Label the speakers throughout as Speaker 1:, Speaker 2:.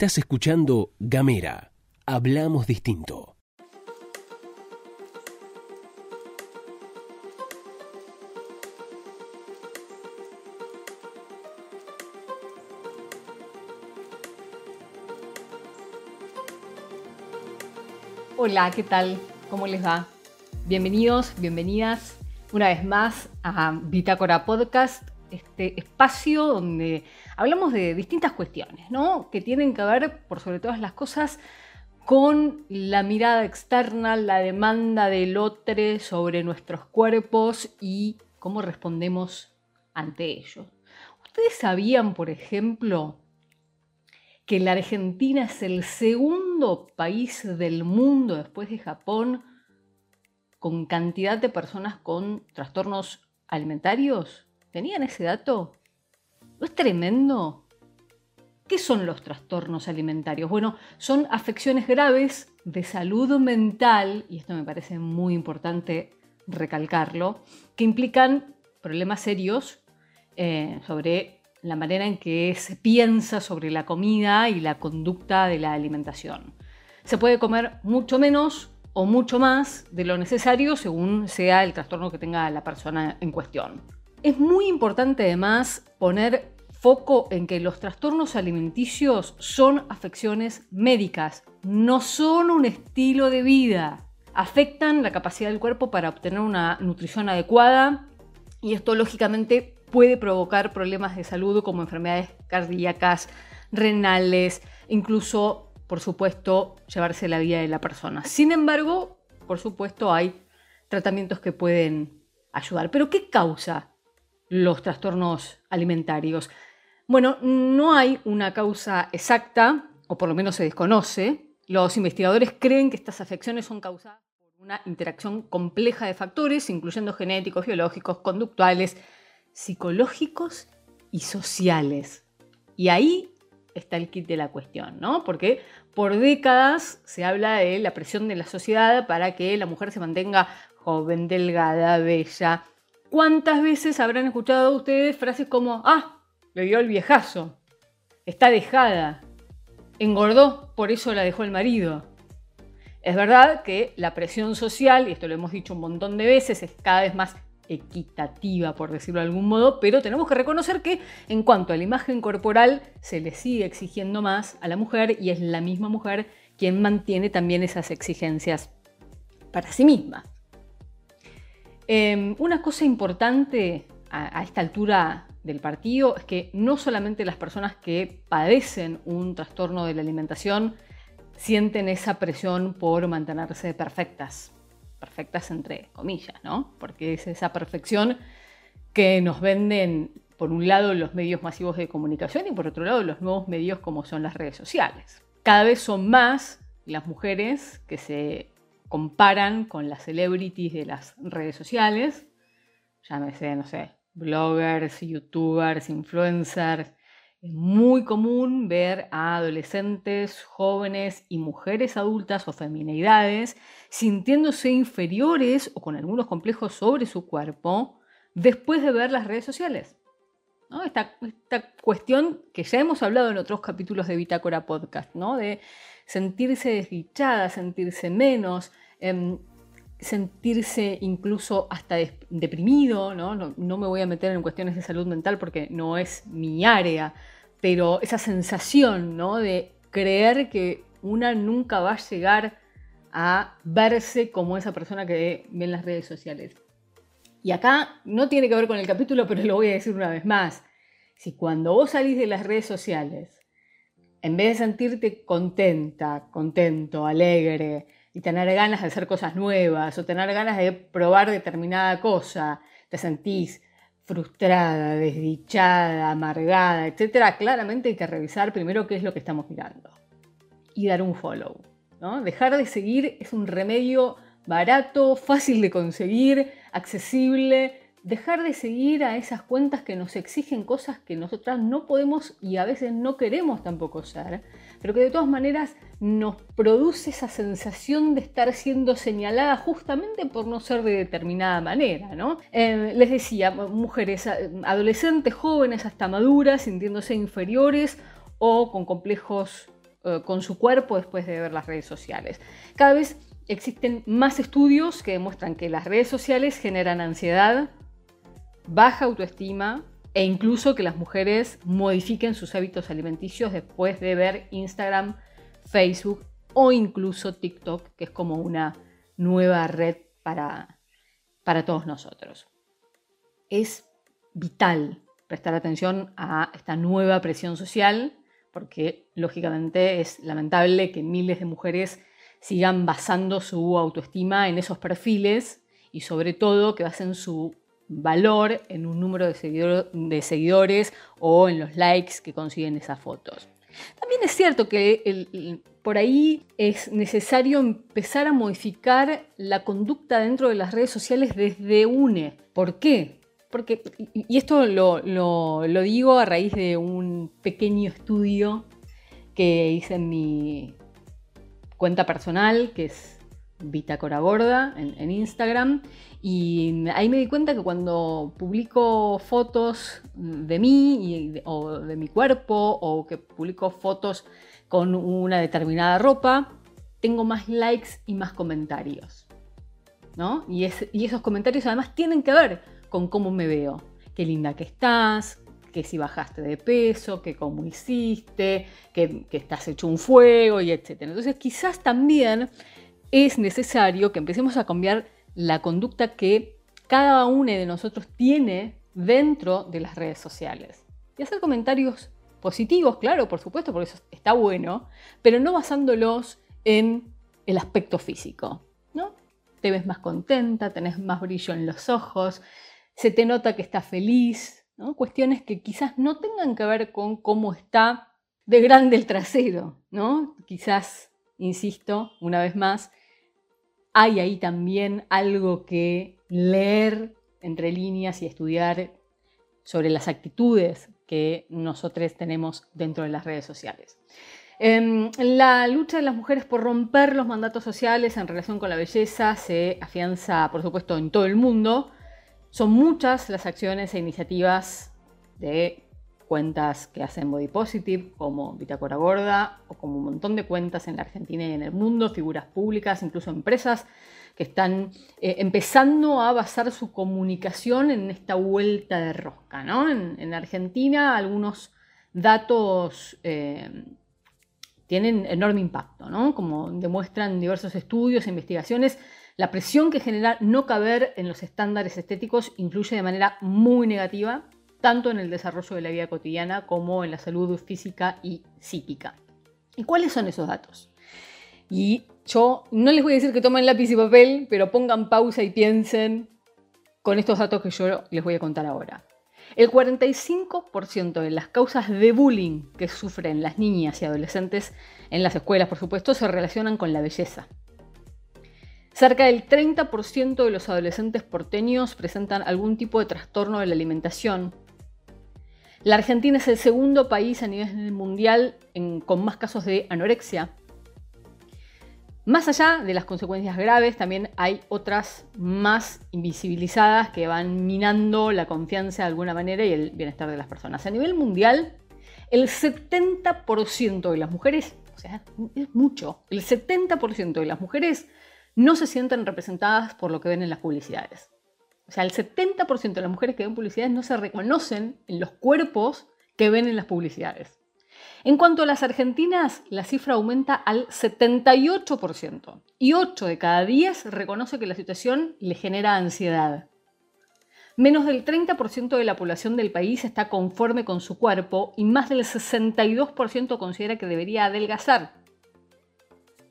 Speaker 1: Estás escuchando Gamera. Hablamos distinto.
Speaker 2: Hola, ¿qué tal? ¿Cómo les va? Bienvenidos, bienvenidas una vez más a Bitácora Podcast, este espacio donde hablamos de distintas cuestiones, ¿no? Que tienen que ver, por sobre todas las cosas, con la mirada externa, la demanda del otro sobre nuestros cuerpos y cómo respondemos ante ello. ¿Ustedes sabían, por ejemplo, que la Argentina es el segundo país del mundo después de Japón con cantidad de personas con trastornos alimentarios? ¿Tenían ese dato? ¿No es tremendo? ¿Qué son los trastornos alimentarios? Bueno, son afecciones graves de salud mental, y esto me parece muy importante recalcarlo, que implican problemas serios eh, sobre la manera en que se piensa sobre la comida y la conducta de la alimentación. Se puede comer mucho menos o mucho más de lo necesario según sea el trastorno que tenga la persona en cuestión. Es muy importante además poner foco en que los trastornos alimenticios son afecciones médicas, no son un estilo de vida. Afectan la capacidad del cuerpo para obtener una nutrición adecuada y esto lógicamente puede provocar problemas de salud como enfermedades cardíacas, renales, incluso, por supuesto, llevarse la vida de la persona. Sin embargo, por supuesto, hay tratamientos que pueden ayudar. Pero ¿qué causa los trastornos alimentarios? Bueno, no hay una causa exacta, o por lo menos se desconoce. Los investigadores creen que estas afecciones son causadas por una interacción compleja de factores, incluyendo genéticos, biológicos, conductuales, psicológicos y sociales. Y ahí está el kit de la cuestión, ¿no? Porque por décadas se habla de la presión de la sociedad para que la mujer se mantenga joven, delgada, bella. ¿Cuántas veces habrán escuchado ustedes frases como, ah, le dio el viejazo, está dejada, engordó, por eso la dejó el marido? Es verdad que la presión social, y esto lo hemos dicho un montón de veces, es cada vez más equitativa, por decirlo de algún modo, pero tenemos que reconocer que en cuanto a la imagen corporal se le sigue exigiendo más a la mujer y es la misma mujer quien mantiene también esas exigencias para sí misma. Em, una cosa importante a esta altura del partido es que no solamente las personas que padecen un trastorno de la alimentación sienten esa presión por mantenerse perfectas, perfectas entre comillas, ¿no? Porque es esa perfección que nos venden, por un lado, los medios masivos de comunicación y por otro lado, los nuevos medios como son las redes sociales. Cada vez son más las mujeres que se comparan con las celebrities de las redes sociales, llámese, no sé, bloggers, youtubers, influencers, es muy común ver a adolescentes, jóvenes y mujeres adultas o feminidades sintiéndose inferiores o con algunos complejos sobre su cuerpo después de ver las redes sociales. Esta, cuestión que ya hemos hablado en otros capítulos de Bitácora Podcast, ¿no? de sentirse desdichada, sentirse menos, em, sentirse incluso hasta deprimido, ¿no? ¿no? me voy a meter en cuestiones de salud mental porque no es mi área, pero esa sensación ¿no? de creer que una nunca va a llegar a verse como esa persona que ve en las redes sociales. Y acá no tiene que ver con el capítulo, pero lo voy a decir una vez más. Si cuando vos salís de las redes sociales, en vez de sentirte contenta, contento, alegre, y tener ganas de hacer cosas nuevas o tener ganas de probar determinada cosa, te sentís frustrada, desdichada, amargada, etc., claramente hay que revisar primero qué es lo que estamos mirando y dar un follow. ¿no? Dejar de seguir es un remedio barato, fácil de conseguir, accesible, dejar de seguir a esas cuentas que nos exigen cosas que nosotras no podemos y a veces no queremos tampoco ser, pero que de todas maneras nos produce esa sensación de estar siendo señalada justamente por no ser de determinada manera. ¿no? Eh, les decía, mujeres adolescentes, jóvenes, hasta maduras, sintiéndose inferiores o con complejos eh, con su cuerpo después de ver las redes sociales. Cada vez existen más estudios que demuestran que las redes sociales generan ansiedad, baja autoestima e incluso que las mujeres modifiquen sus hábitos alimenticios después de ver Instagram, Facebook o incluso TikTok, que es como una nueva red para, para todos nosotros. Es vital prestar atención a esta nueva presión social, porque lógicamente es lamentable que miles de mujeres sigan basando su autoestima en esos perfiles y sobre todo que basen su valor en un número de, seguidores o en los likes que consiguen esas fotos. También es cierto que por ahí es necesario empezar a modificar la conducta dentro de las redes sociales desde UNE. ¿Por qué? Porque, y esto lo digo a raíz de un pequeño estudio que hice en mi cuenta personal, que es Bitácora Gorda en, Instagram. Y ahí me di cuenta que cuando publico fotos de mí o de mi cuerpo o que publico fotos con una determinada ropa, tengo más likes y más comentarios. ¿no? Y, esos comentarios además tienen que ver con cómo me veo. Qué linda que estás, que si bajaste de peso, que cómo hiciste, que, estás hecho un fuego y etc. Entonces quizás también es necesario que empecemos a cambiar la conducta que cada uno de nosotros tiene dentro de las redes sociales. Y hacer comentarios positivos, claro, por supuesto, porque eso está bueno, pero no basándolos en el aspecto físico, ¿no? Te ves más contenta, tenés más brillo en los ojos, se te nota que estás feliz, Cuestiones que quizás no tengan que ver con cómo está de grande el trasero, ¿no? Quizás, insisto, una vez más, hay ahí también algo que leer entre líneas y estudiar sobre las actitudes que nosotros tenemos dentro de las redes sociales. Em, la lucha de las mujeres por romper los mandatos sociales en relación con la belleza se afianza, por supuesto, en todo el mundo. Son muchas las acciones e iniciativas de cuentas que hacen body positive, como Bitácora Gorda, o como un montón de cuentas en la Argentina y en el mundo, figuras públicas, incluso empresas que están eh, empezando a basar su comunicación en esta vuelta de rosca. En, Argentina algunos datos eh, tienen enorme impacto, ¿no? como demuestran diversos estudios e investigaciones la presión que genera no caber en los estándares estéticos influye de manera muy negativa tanto en el desarrollo de la vida cotidiana como en la salud física y psíquica. ¿Y cuáles son esos datos? Y yo no les voy a decir que tomen lápiz y papel, pero pongan pausa y piensen con estos datos que yo les voy a contar ahora. El 45% de las causas de bullying que sufren las niñas y adolescentes en las escuelas, por supuesto, se relacionan con la belleza. Cerca del 30% de los adolescentes porteños presentan algún tipo de trastorno de la alimentación. La Argentina es el segundo país a nivel mundial con más casos de anorexia. Más allá de las consecuencias graves, también hay otras más invisibilizadas que van minando la confianza de alguna manera y el bienestar de las personas. A nivel mundial, el 70% de las mujeres, o sea, es mucho, el 70% de las mujeres no se sienten representadas por lo que ven en las publicidades. O sea, el 70% de las mujeres que ven publicidades no se reconocen en los cuerpos que ven en las publicidades. En cuanto a las argentinas, la cifra aumenta al 78% y 8 de cada 10 reconoce que la situación le genera ansiedad. Menos del 30% de la población del país está conforme con su cuerpo y más del 62% considera que debería adelgazar.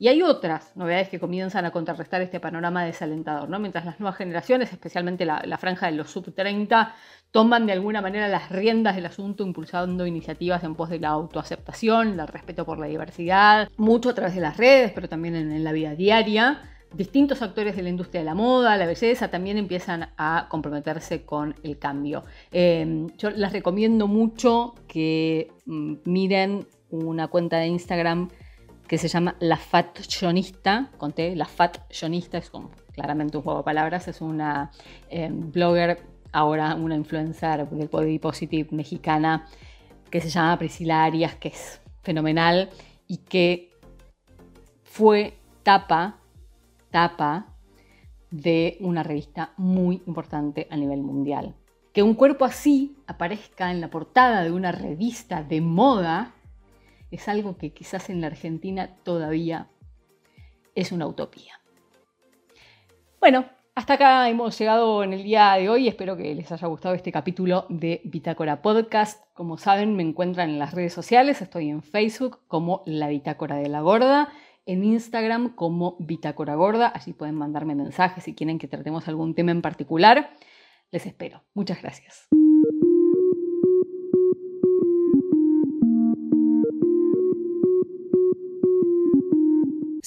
Speaker 2: Y hay otras novedades que comienzan a contrarrestar este panorama desalentador, ¿no? Mientras las nuevas generaciones, especialmente la, franja de los sub-30, toman de alguna manera las riendas del asunto, impulsando iniciativas en pos de la autoaceptación, el respeto por la diversidad, mucho a través de las redes, pero también en, la vida diaria. Distintos actores de la industria de la moda, la belleza, también empiezan a comprometerse con el cambio. Eh, yo les recomiendo mucho que mm, miren una cuenta de Instagram que se llama La Fashionista, conté, La Fashionista, es como claramente un juego de palabras, es una em, blogger, ahora una influencer del body positive mexicana que se llama Priscila Arias, que es fenomenal y que fue tapa, tapa de una revista muy importante a nivel mundial. Que un cuerpo así aparezca en la portada de una revista de moda es algo que quizás en la Argentina todavía es una utopía. Bueno, hasta acá hemos llegado en el día de hoy. Espero que les haya gustado este capítulo de Bitácora Podcast. Como saben, me encuentran en las redes sociales. Estoy en Facebook como La Bitácora de la Gorda, en Instagram como Bitácora Gorda. Allí pueden mandarme mensajes si quieren que tratemos algún tema en particular. Les espero. Muchas gracias.